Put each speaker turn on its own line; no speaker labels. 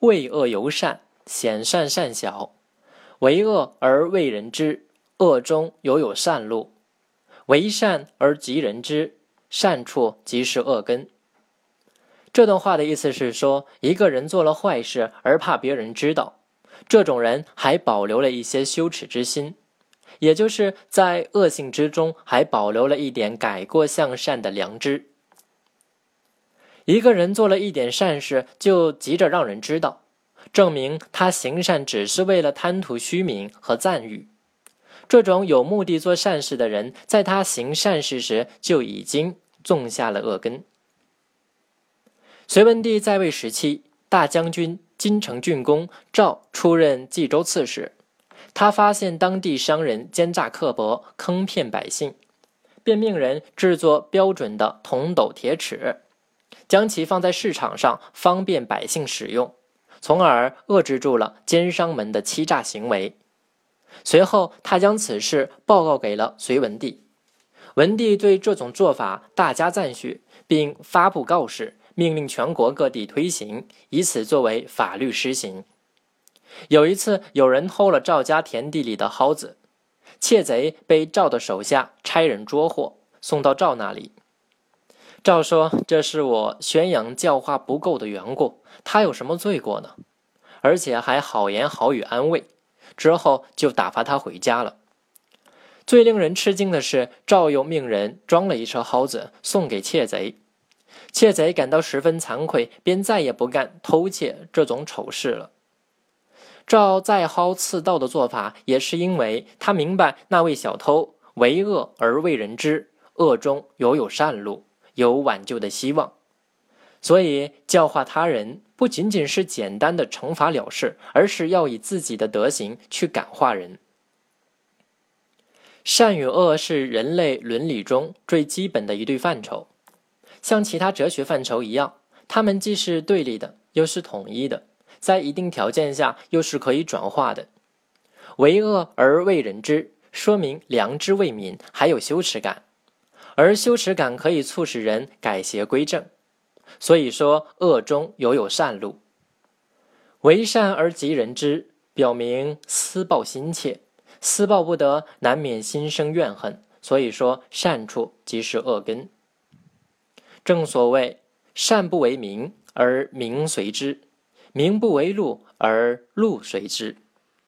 为恶由善，显善善小；为恶而为人知，恶中犹有善路；为善而及人知，善处即是恶根。这段话的意思是说，一个人做了坏事而怕别人知道，这种人还保留了一些羞耻之心，也就是在恶性之中还保留了一点改过向善的良知。一个人做了一点善事，就急着让人知道，证明他行善只是为了贪图虚名和赞誉。这种有目的做善事的人，在他行善事时就已经种下了恶根。隋文帝在位时期，大将军金城郡公赵出任冀州刺史。他发现当地商人奸诈刻薄，坑骗百姓，便命人制作标准的铜斗铁尺，将其放在市场上，方便百姓使用，从而遏制住了奸商们的欺诈行为。随后，他将此事报告给了隋文帝。文帝对这种做法大加赞许，并发布告示。命令全国各地推行，以此作为法律施行。有一次，有人偷了赵家田地里的蒿子，窃贼被赵的手下差人捉获，送到赵那里。赵说：“这是我宣扬教化不够的缘故，他有什么罪过呢？”而且还好言好语安慰。之后就打发他回家了。最令人吃惊的是，赵又命人装了一车蒿子送给窃贼。窃贼感到十分惭愧，便再也不干偷窃这种丑事了。赵再蒿刺盗的做法，也是因为他明白那位小偷为恶而为人知，恶中犹有善路，有挽救的希望。所以教化他人，不仅仅是简单的惩罚了事，而是要以自己的德行去感化人。善与恶是人类伦理中最基本的一对范畴。像其他哲学范畴一样，它们既是对立的，又是统一的，在一定条件下又是可以转化的。为恶而为人知，说明良知未泯，还有羞耻感，而羞耻感可以促使人改邪归正。所以说，恶中犹有善路。为善而急人之，表明私报心切，私报不得，难免心生怨恨。所以说，善处即是恶根。正所谓善不为名而名随之，名不为禄而禄随之。